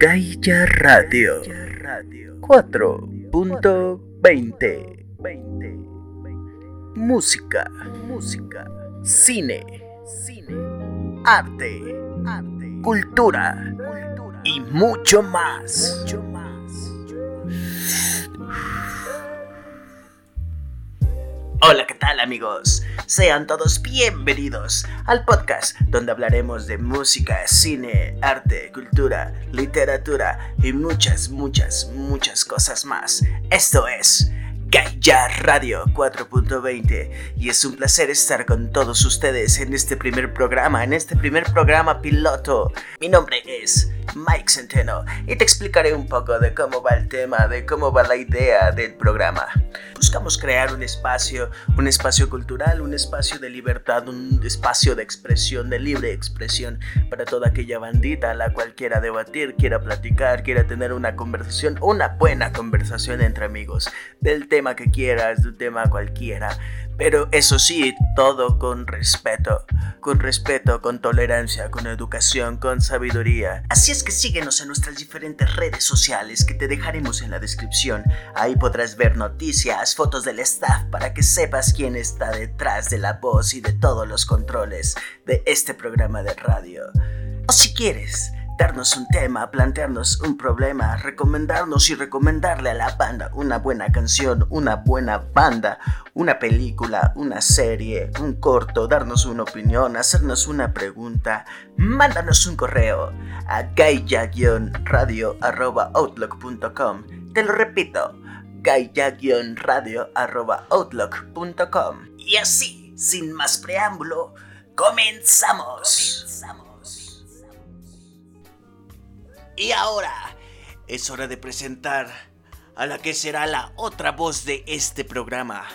Gaia Radio 4.20 Música, música, cine, cine, arte, arte, cultura, y. Mucho más. Hola, ¿qué tal amigos? Sean todos bienvenidos al podcast donde hablaremos de música, cine, arte, cultura, literatura y muchas, muchas, muchas cosas más. Esto es Gaia Radio 4.20 y es un placer estar con todos ustedes en este primer programa, en este primer programa piloto. Mi nombre es Mike Centeno y te explicaré un poco de cómo va el tema, de cómo va la idea del programa. Buscamos crear un espacio, un espacio cultural, un espacio de libertad, un espacio de expresión, de libre expresión para toda aquella bandita la cual quiera debatir, quiera platicar, quiera tener una conversación, una buena conversación entre amigos, del tema que quieras, de un tema cualquiera pero eso sí, todo con respeto. Con respeto, con tolerancia, con educación, con sabiduría. Así es que síguenos en nuestras diferentes redes sociales que te dejaremos en la descripción. Ahí podrás ver noticias, fotos del staff para que sepas quién está detrás de la voz y de todos los controles de este programa de radio. O si quieres, darnos un tema, plantearnos un problema, recomendarnos y recomendarle a la banda una buena canción, una buena banda, una película, una serie, un corto, darnos una opinión, hacernos una pregunta, mándanos un correo a gaia-radio.outlook.com. Te lo repito, gaia-radio.outlook.com. Y así, sin más preámbulo, comenzamos. comenzamos. Y ahora es hora de presentar a la que será la otra voz de este programa,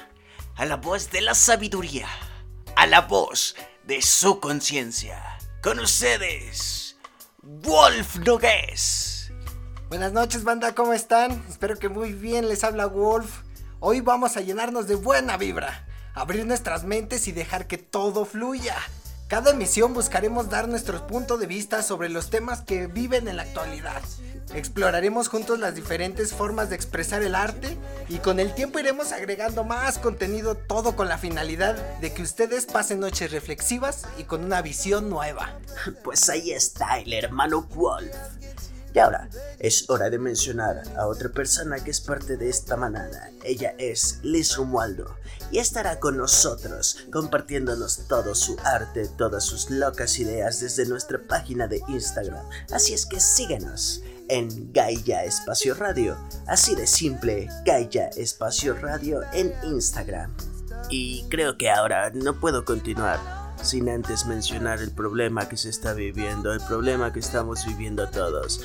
a la voz de la sabiduría, a la voz de su conciencia. Con ustedes, Wolf Nogués. Buenas noches, banda, ¿cómo están? Espero que muy bien les habla Wolf. Hoy vamos a llenarnos de buena vibra, abrir nuestras mentes y dejar que todo fluya. Cada emisión buscaremos dar nuestro punto de vista sobre los temas que viven en la actualidad. Exploraremos juntos las diferentes formas de expresar el arte y con el tiempo iremos agregando más contenido, todo con la finalidad de que ustedes pasen noches reflexivas y con una visión nueva. Pues ahí está el hermano Wolf. Y ahora es hora de mencionar a otra persona que es parte de esta manada. Ella es Liz Romualdo y estará con nosotros compartiéndonos todo su arte, todas sus locas ideas desde nuestra página de Instagram. Así es que síguenos en Gaia Espacio Radio. Así de simple, Gaia Espacio Radio en Instagram. Y creo que ahora no puedo continuar sin antes mencionar el problema que se está viviendo, el problema que estamos viviendo todos.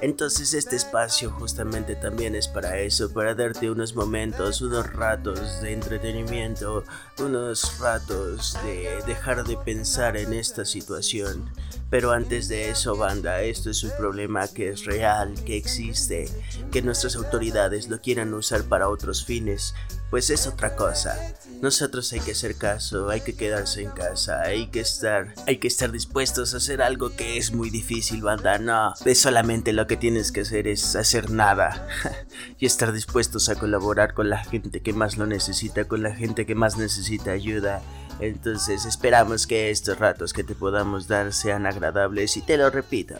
Entonces este espacio justamente también es para eso, para darte unos momentos, unos ratos de entretenimiento, unos ratos de dejar de pensar en esta situación. Pero antes de eso, banda, esto es un problema que es real, que existe, que nuestras autoridades lo quieran usar para otros fines, pues es otra cosa. Nosotros hay que hacer caso, hay que quedarse en casa, hay que estar, hay que estar dispuestos a hacer algo que es muy difícil, banda. No, es solamente lo que tienes que hacer es hacer nada y estar dispuestos a colaborar con la gente que más lo necesita, con la gente que más necesita ayuda entonces esperamos que estos ratos que te podamos dar sean agradables y te lo repito,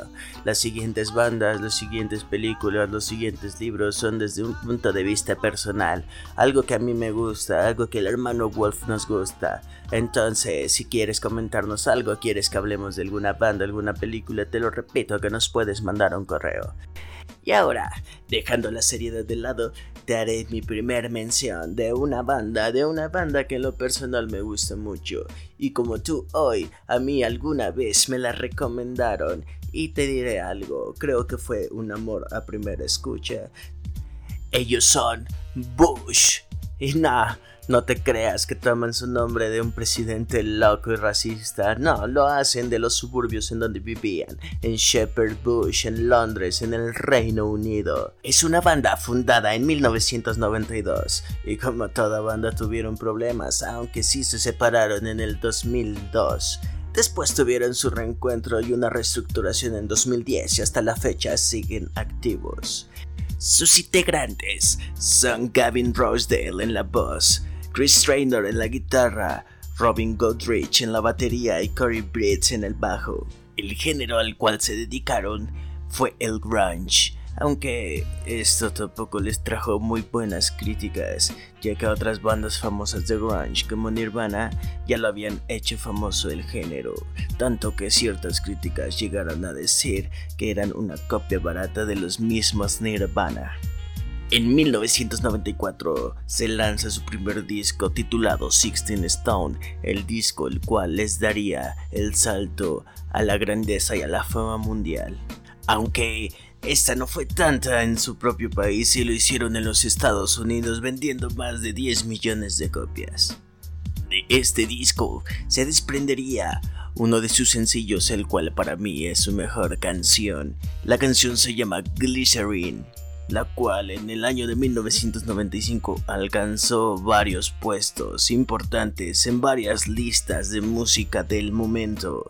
las siguientes bandas, las siguientes películas, los siguientes libros son desde un punto de vista personal, algo que a mí me gusta, algo que el hermano Wolf nos gusta. Entonces, si quieres comentarnos algo, quieres que hablemos de alguna banda, alguna película, te lo repito que nos puedes mandar un correo. Y ahora, dejando la seriedad de lado, te haré mi primer mención de una banda, de una banda que en lo personal me gusta mucho. Y como tú hoy, a mí alguna vez me la recomendaron. Y te diré algo, creo que fue un amor a primera escucha. Ellos son Bush. Y nada, no te creas que toman su nombre de un presidente loco y racista. No, lo hacen de los suburbios en donde vivían, en Shepherd Bush, en Londres, en el Reino Unido. Es una banda fundada en 1992 y como toda banda tuvieron problemas, aunque sí se separaron en el 2002. Después tuvieron su reencuentro y una reestructuración en 2010 y hasta la fecha siguen activos. Sus integrantes son Gavin Rosedale en la voz, Chris Traynor en la guitarra, Robin Godrich en la batería y Corey Britz en el bajo. El género al cual se dedicaron fue el grunge, aunque esto tampoco les trajo muy buenas críticas, ya que otras bandas famosas de grunge como Nirvana ya lo habían hecho famoso el género, tanto que ciertas críticas llegaron a decir que eran una copia barata de los mismos Nirvana. En 1994 se lanza su primer disco titulado Sixteen Stone, el disco el cual les daría el salto a la grandeza y a la fama mundial. Aunque esta no fue tanta en su propio país y lo hicieron en los Estados Unidos vendiendo más de 10 millones de copias. De este disco se desprendería uno de sus sencillos, el cual para mí es su mejor canción. La canción se llama Glycerine la cual en el año de 1995 alcanzó varios puestos importantes en varias listas de música del momento.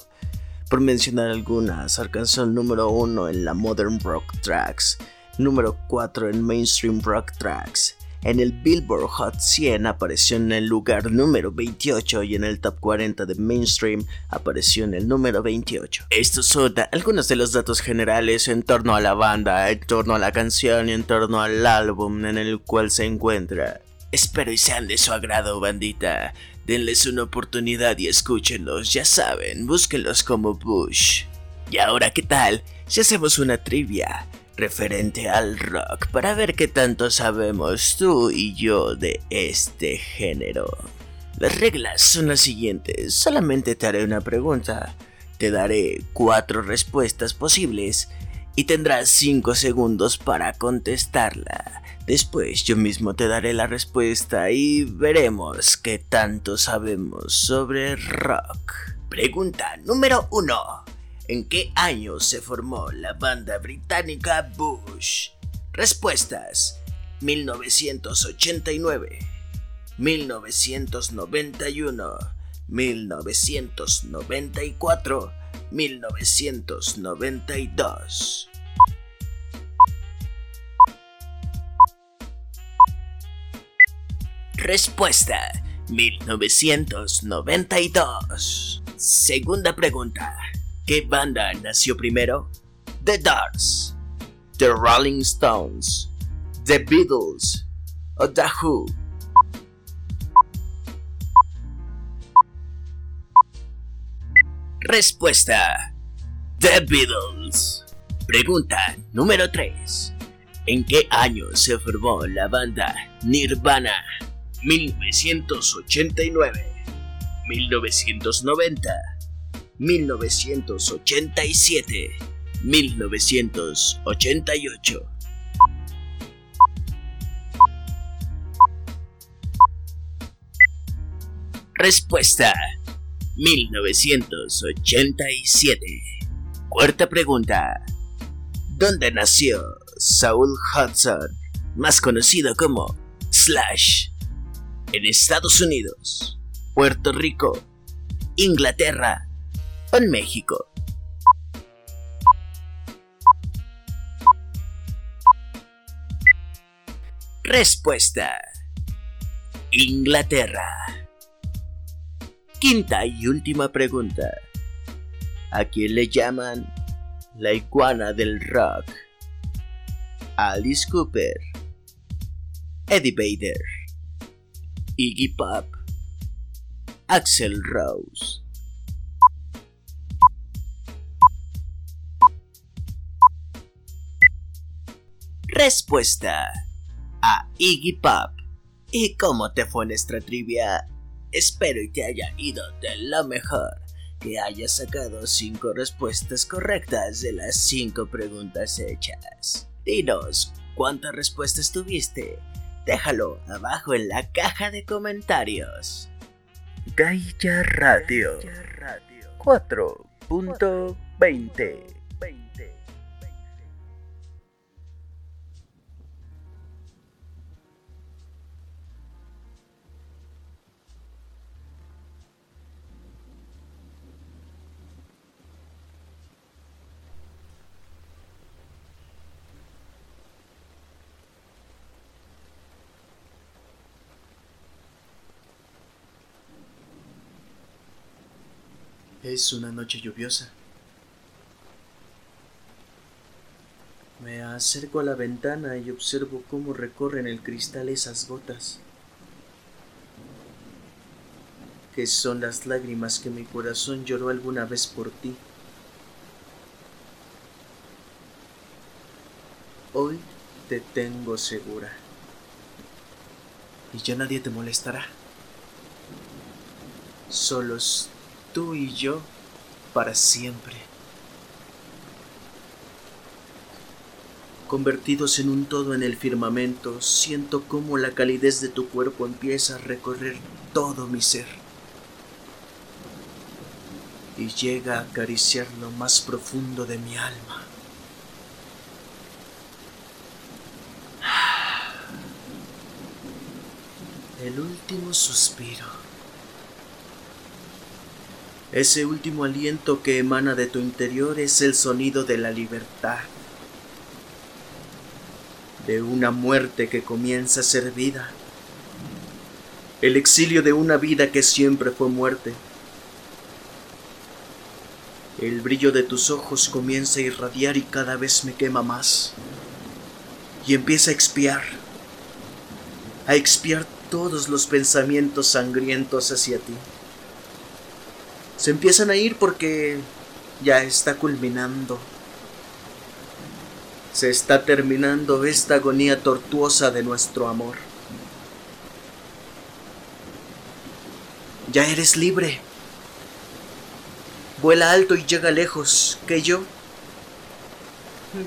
Por mencionar algunas, alcanzó el número 1 en la Modern Rock Tracks, número 4 en Mainstream Rock Tracks, en el Billboard Hot 100 apareció en el lugar número 28 y en el Top 40 de Mainstream apareció en el número 28. Estos son algunos de los datos generales en torno a la banda, en torno a la canción y en torno al álbum en el cual se encuentra. Espero y sean de su agrado, bandita. Denles una oportunidad y escúchenlos, ya saben, búsquenlos como Bush. Y ahora, ¿qué tal? Si hacemos una trivia referente al rock para ver qué tanto sabemos tú y yo de este género. Las reglas son las siguientes, solamente te haré una pregunta, te daré cuatro respuestas posibles y tendrás 5 segundos para contestarla. Después yo mismo te daré la respuesta y veremos qué tanto sabemos sobre rock. Pregunta número 1. ¿En qué año se formó la banda británica Bush? Respuestas: 1989, 1991, 1994, 1992. Respuesta 1992. Segunda pregunta. ¿Qué banda nació primero? The Doors, The Rolling Stones, The Beatles o The Who. Respuesta: The Beatles. Pregunta número 3. ¿En qué año se formó la banda Nirvana? 1989, 1990, 1987, 1988. Respuesta 1987. Cuarta pregunta. ¿Dónde nació Saul Hudson, más conocido como Slash? ¿En Estados Unidos, Puerto Rico, Inglaterra en México. Respuesta. Inglaterra. Quinta y última pregunta. ¿A quién le llaman la iguana del rock? Alice Cooper, Eddie Vader, Iggy Pop, Axel Rose. Respuesta a Iggy Pop. ¿Y cómo te fue nuestra trivia? Espero y te haya ido de lo mejor, que hayas sacado 5 respuestas correctas de las 5 preguntas hechas. Dinos, ¿cuántas respuestas tuviste? Déjalo abajo en la caja de comentarios. Gaia Radio 4.20 Es una noche lluviosa. Me acerco a la ventana y observo cómo recorren el cristal esas gotas, que son las lágrimas que mi corazón lloró alguna vez por ti. Hoy te tengo segura y ya nadie te molestará. Solos tú y yo para siempre. Convertidos en un todo en el firmamento, siento cómo la calidez de tu cuerpo empieza a recorrer todo mi ser y llega a acariciar lo más profundo de mi alma. El último suspiro. Ese último aliento que emana de tu interior es el sonido de la libertad de una muerte que comienza a ser vida, el exilio de una vida que siempre fue muerte. El brillo de tus ojos comienza a irradiar y cada vez me quema más. Y empieza a expiar, a expiar todos los pensamientos sangrientos hacia ti. Se empiezan a ir porque ya está culminando se está terminando esta agonía tortuosa de nuestro amor. Ya eres libre. Vuela alto y llega lejos, que yo...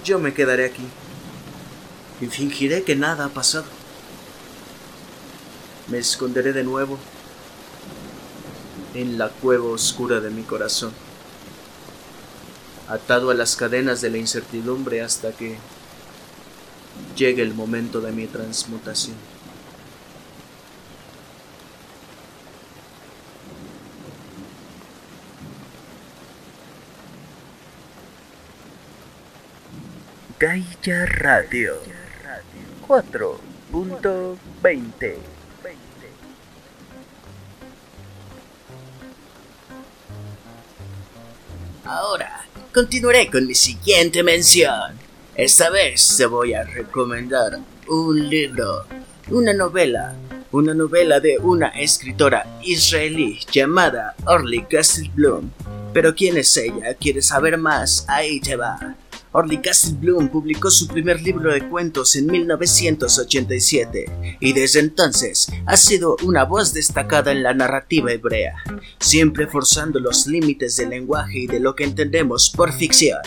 Yo me quedaré aquí y fingiré que nada ha pasado. Me esconderé de nuevo en la cueva oscura de mi corazón atado a las cadenas de la incertidumbre hasta que llegue el momento de mi transmutación. Gaia Radio 4.20 Ahora continuaré con mi siguiente mención. Esta vez te voy a recomendar un libro, una novela, una novela de una escritora israelí llamada Orly Castle-Bloom. Pero ¿quién es ella? ¿Quieres saber más? Ahí te va. Orly Castle-Bloom publicó su primer libro de cuentos en 1987 y desde entonces ha sido una voz destacada en la narrativa hebrea, siempre forzando los límites del lenguaje y de lo que entendemos por ficción.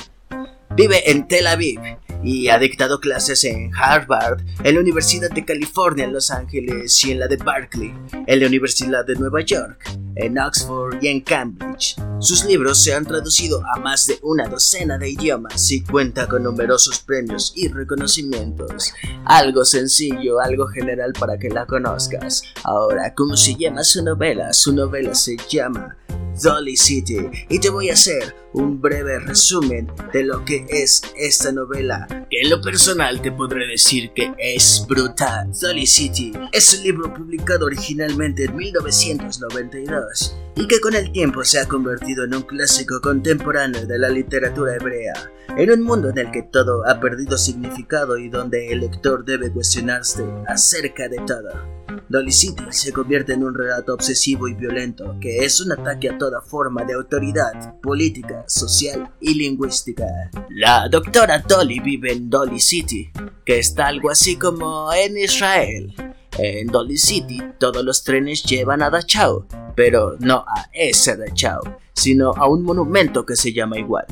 Vive en Tel Aviv y ha dictado clases en Harvard, en la Universidad de California en Los Ángeles y en la de Berkeley, en la Universidad de Nueva York, en Oxford y en Cambridge. Sus libros se han traducido a más de una docena de idiomas y cuenta con numerosos premios y reconocimientos. Algo sencillo, algo general para que la conozcas. Ahora, ¿cómo se llama su novela? Su novela se llama Dolly City y te voy a hacer un breve resumen de lo que es esta novela, que en lo personal te podré decir que es brutal. Dolly City es un libro publicado originalmente en 1992 y que con el tiempo se ha convertido en un clásico contemporáneo de la literatura hebrea, en un mundo en el que todo ha perdido significado y donde el lector debe cuestionarse acerca de todo. Dolly City se convierte en un relato obsesivo y violento que es un ataque a toda forma de autoridad política, social y lingüística. La doctora Dolly vive en Dolly City, que está algo así como en Israel. En Dolly City todos los trenes llevan a Dachau, pero no a ese Dachau, sino a un monumento que se llama igual.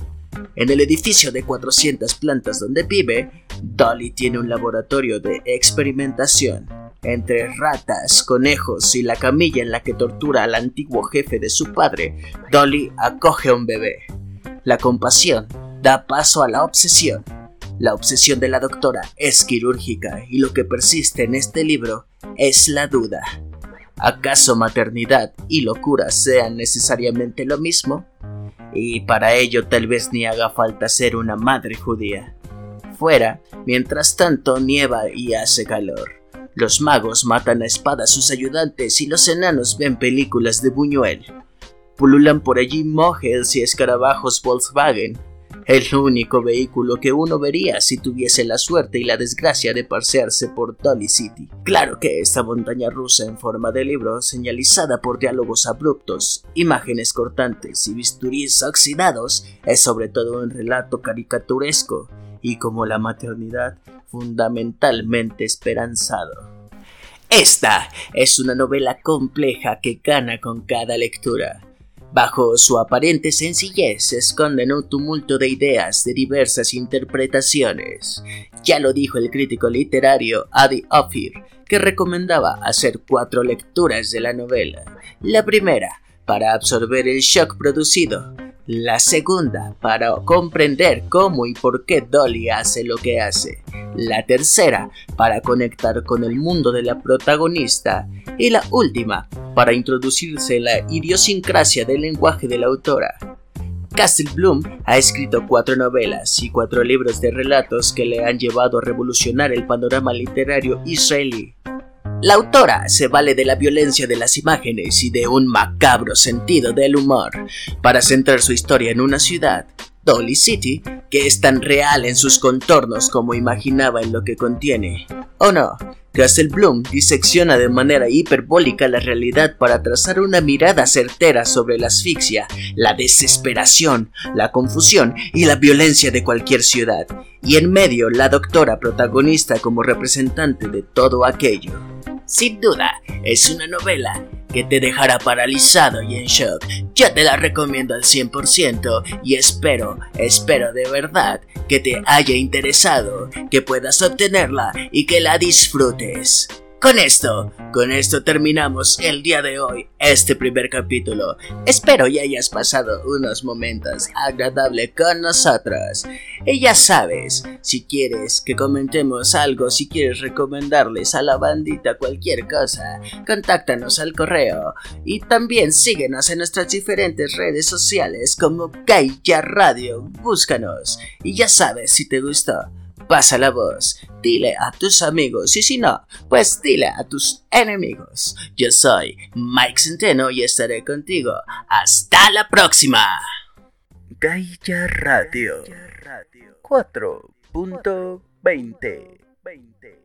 En el edificio de 400 plantas donde vive, Dolly tiene un laboratorio de experimentación entre ratas, conejos y la camilla en la que tortura al antiguo jefe de su padre, Dolly acoge a un bebé. La compasión da paso a la obsesión. La obsesión de la doctora es quirúrgica y lo que persiste en este libro es la duda. ¿Acaso maternidad y locura sean necesariamente lo mismo? Y para ello tal vez ni haga falta ser una madre judía. Fuera, mientras tanto, nieva y hace calor. Los magos matan a espada a sus ayudantes y los enanos ven películas de Buñuel. Pululan por allí Mohels y escarabajos Volkswagen. El único vehículo que uno vería si tuviese la suerte y la desgracia de pasearse por Dolly City. Claro que esta montaña rusa en forma de libro, señalizada por diálogos abruptos, imágenes cortantes y bisturís oxidados, es sobre todo un relato caricaturesco y como la maternidad, fundamentalmente esperanzado. Esta es una novela compleja que gana con cada lectura. Bajo su aparente sencillez se esconden un tumulto de ideas de diversas interpretaciones. Ya lo dijo el crítico literario Adi Ophir, que recomendaba hacer cuatro lecturas de la novela. La primera, para absorber el shock producido. La segunda, para comprender cómo y por qué Dolly hace lo que hace. La tercera, para conectar con el mundo de la protagonista. Y la última, para introducirse en la idiosincrasia del lenguaje de la autora. Castle Bloom ha escrito cuatro novelas y cuatro libros de relatos que le han llevado a revolucionar el panorama literario israelí. La autora se vale de la violencia de las imágenes y de un macabro sentido del humor para centrar su historia en una ciudad, Dolly City, que es tan real en sus contornos como imaginaba en lo que contiene. ¿O no? Castle Bloom disecciona de manera hiperbólica la realidad para trazar una mirada certera sobre la asfixia, la desesperación, la confusión y la violencia de cualquier ciudad, y en medio la doctora protagonista como representante de todo aquello. Sin duda, es una novela que te dejará paralizado y en shock. Yo te la recomiendo al 100% y espero, espero de verdad que te haya interesado, que puedas obtenerla y que la disfrutes. Con esto, con esto terminamos el día de hoy, este primer capítulo. Espero y hayas pasado unos momentos agradables con nosotros. Y ya sabes, si quieres que comentemos algo, si quieres recomendarles a la bandita cualquier cosa, contáctanos al correo. Y también síguenos en nuestras diferentes redes sociales como Gaia Radio. Búscanos. Y ya sabes si te gustó pasa la voz, dile a tus amigos y si no, pues dile a tus enemigos. Yo soy Mike Centeno y estaré contigo. Hasta la próxima. Gaia Radio 4.20